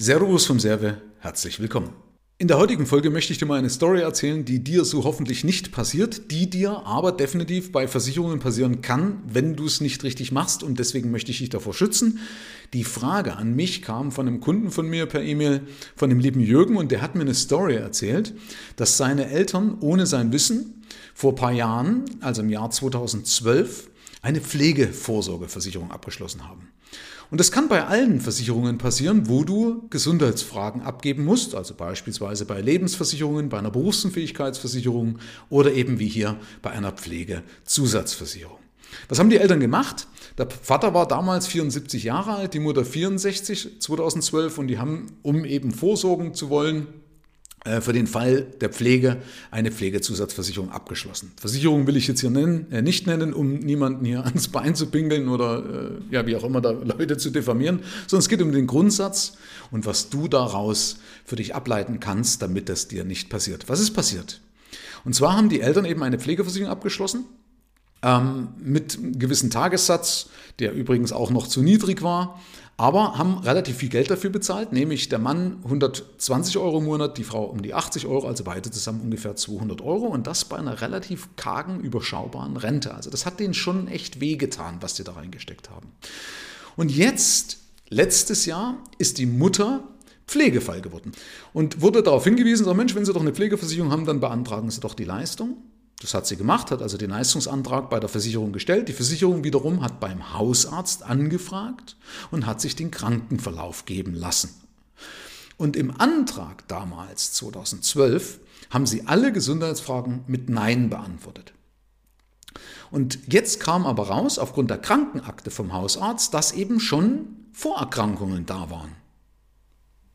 Servus vom Serve, herzlich willkommen. In der heutigen Folge möchte ich dir mal eine Story erzählen, die dir so hoffentlich nicht passiert, die dir aber definitiv bei Versicherungen passieren kann, wenn du es nicht richtig machst und deswegen möchte ich dich davor schützen. Die Frage an mich kam von einem Kunden von mir per E-Mail, von dem lieben Jürgen und der hat mir eine Story erzählt, dass seine Eltern ohne sein Wissen vor ein paar Jahren, also im Jahr 2012, eine Pflegevorsorgeversicherung abgeschlossen haben. Und das kann bei allen Versicherungen passieren, wo du Gesundheitsfragen abgeben musst, also beispielsweise bei Lebensversicherungen, bei einer Berufsunfähigkeitsversicherung oder eben wie hier bei einer Pflegezusatzversicherung. Was haben die Eltern gemacht? Der Vater war damals 74 Jahre alt, die Mutter 64 2012 und die haben, um eben vorsorgen zu wollen, für den Fall der Pflege eine Pflegezusatzversicherung abgeschlossen. Versicherung will ich jetzt hier nennen, äh, nicht nennen, um niemanden hier ans Bein zu pingeln oder äh, ja, wie auch immer da Leute zu diffamieren, sondern es geht um den Grundsatz und was du daraus für dich ableiten kannst, damit das dir nicht passiert. Was ist passiert? Und zwar haben die Eltern eben eine Pflegeversicherung abgeschlossen ähm, mit einem gewissen Tagessatz, der übrigens auch noch zu niedrig war, aber haben relativ viel Geld dafür bezahlt, nämlich der Mann 120 Euro im Monat, die Frau um die 80 Euro, also beide zusammen ungefähr 200 Euro und das bei einer relativ kargen, überschaubaren Rente. Also das hat denen schon echt wehgetan, was die da reingesteckt haben. Und jetzt, letztes Jahr, ist die Mutter Pflegefall geworden und wurde darauf hingewiesen, so Mensch, wenn Sie doch eine Pflegeversicherung haben, dann beantragen Sie doch die Leistung. Das hat sie gemacht, hat also den Leistungsantrag bei der Versicherung gestellt. Die Versicherung wiederum hat beim Hausarzt angefragt und hat sich den Krankenverlauf geben lassen. Und im Antrag damals, 2012, haben sie alle Gesundheitsfragen mit Nein beantwortet. Und jetzt kam aber raus, aufgrund der Krankenakte vom Hausarzt, dass eben schon Vorerkrankungen da waren.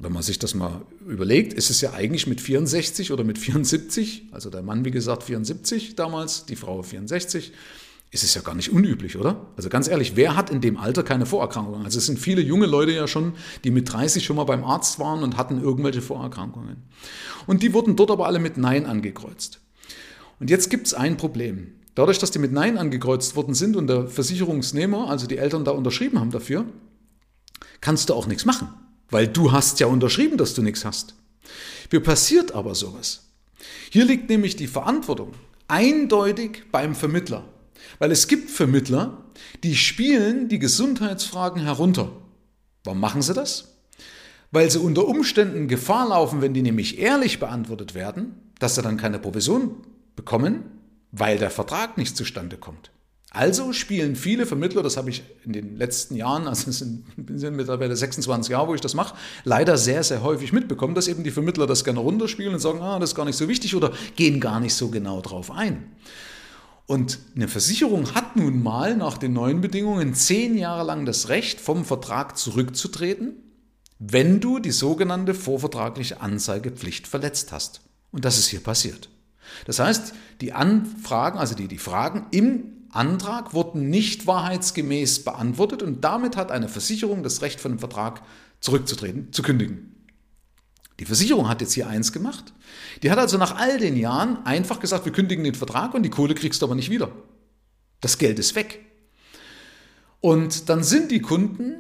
Wenn man sich das mal überlegt, ist es ja eigentlich mit 64 oder mit 74, also der Mann wie gesagt 74 damals, die Frau 64, ist es ja gar nicht unüblich, oder? Also ganz ehrlich, wer hat in dem Alter keine Vorerkrankungen? Also es sind viele junge Leute ja schon, die mit 30 schon mal beim Arzt waren und hatten irgendwelche Vorerkrankungen. Und die wurden dort aber alle mit Nein angekreuzt. Und jetzt gibt es ein Problem. Dadurch, dass die mit Nein angekreuzt worden sind und der Versicherungsnehmer, also die Eltern da unterschrieben haben dafür, kannst du auch nichts machen weil du hast ja unterschrieben, dass du nichts hast. Wie passiert aber sowas? Hier liegt nämlich die Verantwortung eindeutig beim Vermittler, weil es gibt Vermittler, die spielen die Gesundheitsfragen herunter. Warum machen sie das? Weil sie unter Umständen Gefahr laufen, wenn die nämlich ehrlich beantwortet werden, dass sie dann keine Provision bekommen, weil der Vertrag nicht zustande kommt. Also spielen viele Vermittler, das habe ich in den letzten Jahren, also es sind, sind mittlerweile 26 Jahre, wo ich das mache, leider sehr, sehr häufig mitbekommen, dass eben die Vermittler das gerne runterspielen und sagen, ah, das ist gar nicht so wichtig oder gehen gar nicht so genau drauf ein. Und eine Versicherung hat nun mal nach den neuen Bedingungen zehn Jahre lang das Recht, vom Vertrag zurückzutreten, wenn du die sogenannte vorvertragliche Anzeigepflicht verletzt hast. Und das ist hier passiert. Das heißt, die Anfragen, also die, die Fragen im Antrag wurden nicht wahrheitsgemäß beantwortet und damit hat eine Versicherung das Recht von dem Vertrag zurückzutreten, zu kündigen. Die Versicherung hat jetzt hier eins gemacht. Die hat also nach all den Jahren einfach gesagt, wir kündigen den Vertrag und die Kohle kriegst du aber nicht wieder. Das Geld ist weg. Und dann sind die Kunden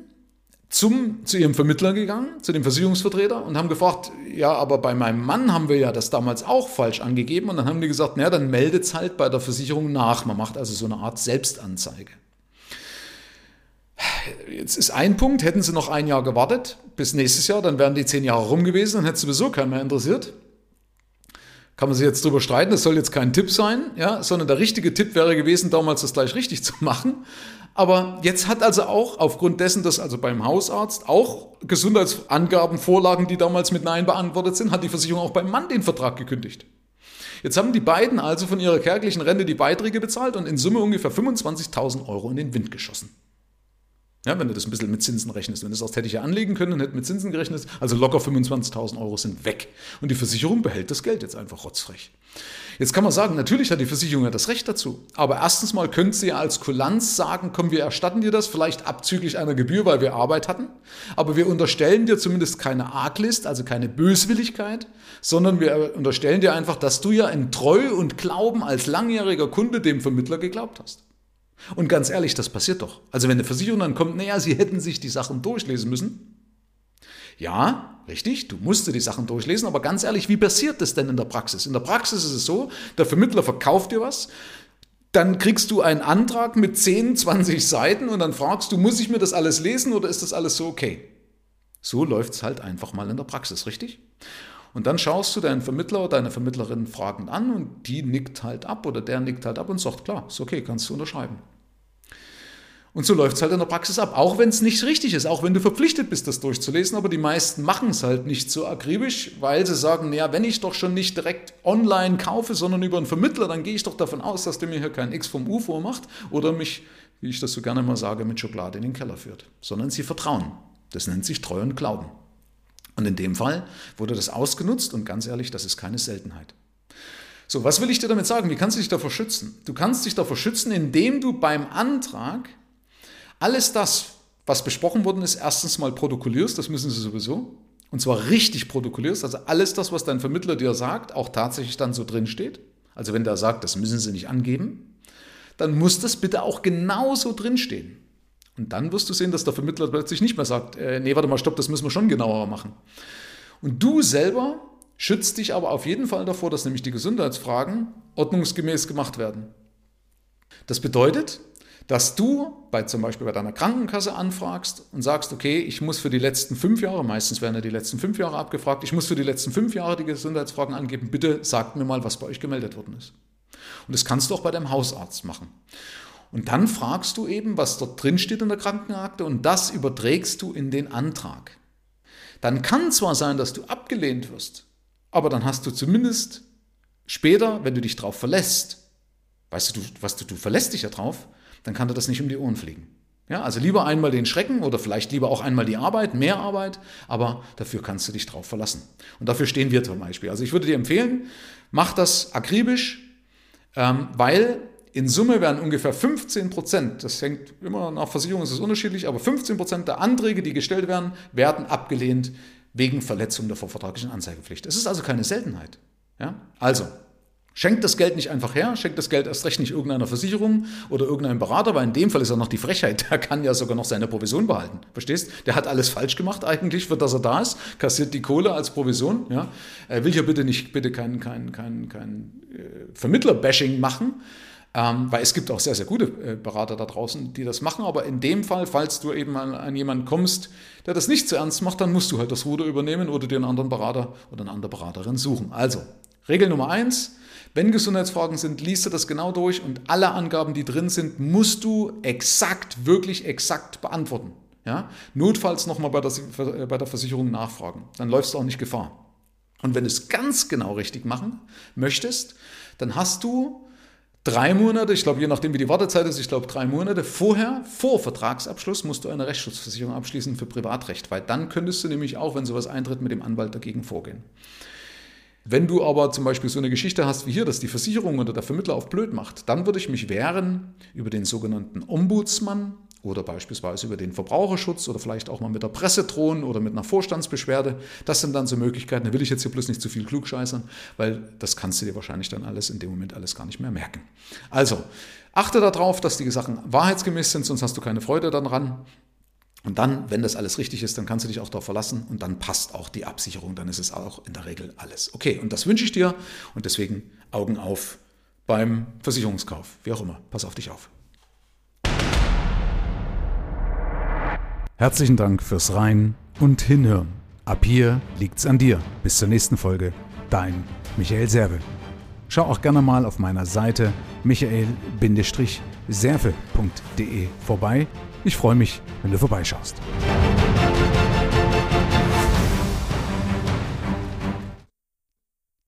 zum, zu ihrem Vermittler gegangen, zu dem Versicherungsvertreter und haben gefragt, ja, aber bei meinem Mann haben wir ja das damals auch falsch angegeben und dann haben die gesagt, naja, dann meldet es halt bei der Versicherung nach. Man macht also so eine Art Selbstanzeige. Jetzt ist ein Punkt, hätten sie noch ein Jahr gewartet, bis nächstes Jahr, dann wären die zehn Jahre rum gewesen, dann hätte sowieso keinen mehr interessiert. Kann man sich jetzt drüber streiten, das soll jetzt kein Tipp sein, ja, sondern der richtige Tipp wäre gewesen, damals das gleich richtig zu machen. Aber jetzt hat also auch aufgrund dessen, dass also beim Hausarzt auch Gesundheitsangaben vorlagen, die damals mit Nein beantwortet sind, hat die Versicherung auch beim Mann den Vertrag gekündigt. Jetzt haben die beiden also von ihrer kärglichen Rente die Beiträge bezahlt und in Summe ungefähr 25.000 Euro in den Wind geschossen. Ja, wenn du das ein bisschen mit Zinsen rechnest. Wenn du das sagst, hätte ich ja anlegen können und hätte mit Zinsen gerechnet, also locker 25.000 Euro sind weg. Und die Versicherung behält das Geld jetzt einfach rotzfrech. Jetzt kann man sagen, natürlich hat die Versicherung ja das Recht dazu. Aber erstens mal könnte sie ja als Kulanz sagen, komm, wir erstatten dir das, vielleicht abzüglich einer Gebühr, weil wir Arbeit hatten. Aber wir unterstellen dir zumindest keine Arglist, also keine Böswilligkeit, sondern wir unterstellen dir einfach, dass du ja in Treu und Glauben als langjähriger Kunde dem Vermittler geglaubt hast. Und ganz ehrlich, das passiert doch. Also wenn eine Versicherung dann kommt, naja, sie hätten sich die Sachen durchlesen müssen. Ja, richtig, du musst dir die Sachen durchlesen, aber ganz ehrlich, wie passiert das denn in der Praxis? In der Praxis ist es so, der Vermittler verkauft dir was, dann kriegst du einen Antrag mit 10, 20 Seiten und dann fragst du, muss ich mir das alles lesen oder ist das alles so okay? So läuft es halt einfach mal in der Praxis, richtig? Und dann schaust du deinen Vermittler oder deine Vermittlerin fragend an und die nickt halt ab oder der nickt halt ab und sagt, klar, ist okay, kannst du unterschreiben. Und so läuft es halt in der Praxis ab, auch wenn es nicht richtig ist, auch wenn du verpflichtet bist, das durchzulesen, aber die meisten machen es halt nicht so akribisch, weil sie sagen, naja, wenn ich doch schon nicht direkt online kaufe, sondern über einen Vermittler, dann gehe ich doch davon aus, dass der mir hier kein X vom U vormacht oder mich, wie ich das so gerne mal sage, mit Schokolade in den Keller führt, sondern sie vertrauen. Das nennt sich Treu und Glauben. Und in dem Fall wurde das ausgenutzt und ganz ehrlich, das ist keine Seltenheit. So, was will ich dir damit sagen? Wie kannst du dich davor schützen? Du kannst dich davor schützen, indem du beim Antrag alles das, was besprochen worden ist, erstens mal protokollierst, das müssen sie sowieso, und zwar richtig protokollierst, also alles das, was dein Vermittler dir sagt, auch tatsächlich dann so drin steht. Also wenn der sagt, das müssen sie nicht angeben, dann muss das bitte auch genauso drinstehen. Und dann wirst du sehen, dass der Vermittler plötzlich nicht mehr sagt, äh, nee, warte mal, stopp, das müssen wir schon genauer machen. Und du selber schützt dich aber auf jeden Fall davor, dass nämlich die Gesundheitsfragen ordnungsgemäß gemacht werden. Das bedeutet, dass du bei zum Beispiel bei deiner Krankenkasse anfragst und sagst, okay, ich muss für die letzten fünf Jahre, meistens werden ja die letzten fünf Jahre abgefragt, ich muss für die letzten fünf Jahre die Gesundheitsfragen angeben, bitte sagt mir mal, was bei euch gemeldet worden ist. Und das kannst du auch bei deinem Hausarzt machen. Und dann fragst du eben, was dort drin steht in der Krankenakte und das überträgst du in den Antrag. Dann kann zwar sein, dass du abgelehnt wirst, aber dann hast du zumindest später, wenn du dich darauf verlässt, weißt du, du was du, du verlässt dich ja drauf, dann kann dir das nicht um die Ohren fliegen. Ja, also lieber einmal den Schrecken oder vielleicht lieber auch einmal die Arbeit, mehr Arbeit, aber dafür kannst du dich drauf verlassen. Und dafür stehen wir zum Beispiel. Also ich würde dir empfehlen, mach das akribisch, ähm, weil in Summe werden ungefähr 15 Prozent, das hängt immer nach Versicherung, ist es unterschiedlich, aber 15 Prozent der Anträge, die gestellt werden, werden abgelehnt wegen Verletzung der vorvertraglichen Anzeigepflicht. Es ist also keine Seltenheit. Ja? Also, Schenkt das Geld nicht einfach her, schenkt das Geld erst recht nicht irgendeiner Versicherung oder irgendeinem Berater, weil in dem Fall ist er noch die Frechheit, der kann ja sogar noch seine Provision behalten. Verstehst? Der hat alles falsch gemacht eigentlich, für das er da ist, kassiert die Kohle als Provision. Ja? Er will hier bitte nicht, bitte kein, kein, kein, kein äh, Vermittler-Bashing machen, ähm, weil es gibt auch sehr, sehr gute äh, Berater da draußen, die das machen, aber in dem Fall, falls du eben an, an jemanden kommst, der das nicht so ernst macht, dann musst du halt das Ruder übernehmen oder dir einen anderen Berater oder eine andere Beraterin suchen. Also, Regel Nummer eins, wenn Gesundheitsfragen sind, liest du das genau durch und alle Angaben, die drin sind, musst du exakt, wirklich exakt beantworten. Ja? Notfalls nochmal bei der, äh, bei der Versicherung nachfragen. Dann läufst du auch nicht Gefahr. Und wenn du es ganz genau richtig machen möchtest, dann hast du drei Monate, ich glaube, je nachdem wie die Wartezeit ist, ich glaube drei Monate vorher, vor Vertragsabschluss, musst du eine Rechtsschutzversicherung abschließen für Privatrecht, weil dann könntest du nämlich auch, wenn sowas eintritt, mit dem Anwalt dagegen vorgehen. Wenn du aber zum Beispiel so eine Geschichte hast wie hier, dass die Versicherung oder der Vermittler auf blöd macht, dann würde ich mich wehren über den sogenannten Ombudsmann oder beispielsweise über den Verbraucherschutz oder vielleicht auch mal mit der Presse drohen oder mit einer Vorstandsbeschwerde. Das sind dann so Möglichkeiten. Da will ich jetzt hier bloß nicht zu viel klugscheißern, weil das kannst du dir wahrscheinlich dann alles in dem Moment alles gar nicht mehr merken. Also, achte darauf, dass die Sachen wahrheitsgemäß sind, sonst hast du keine Freude daran. Und dann, wenn das alles richtig ist, dann kannst du dich auch darauf verlassen und dann passt auch die Absicherung, dann ist es auch in der Regel alles. Okay, und das wünsche ich dir und deswegen Augen auf beim Versicherungskauf. Wie auch immer, pass auf dich auf. Herzlichen Dank fürs Rein und Hinhören. Ab hier liegt's an dir. Bis zur nächsten Folge. Dein Michael Serve. Schau auch gerne mal auf meiner Seite michael-serve.de vorbei ich freue mich, wenn du vorbeischaust.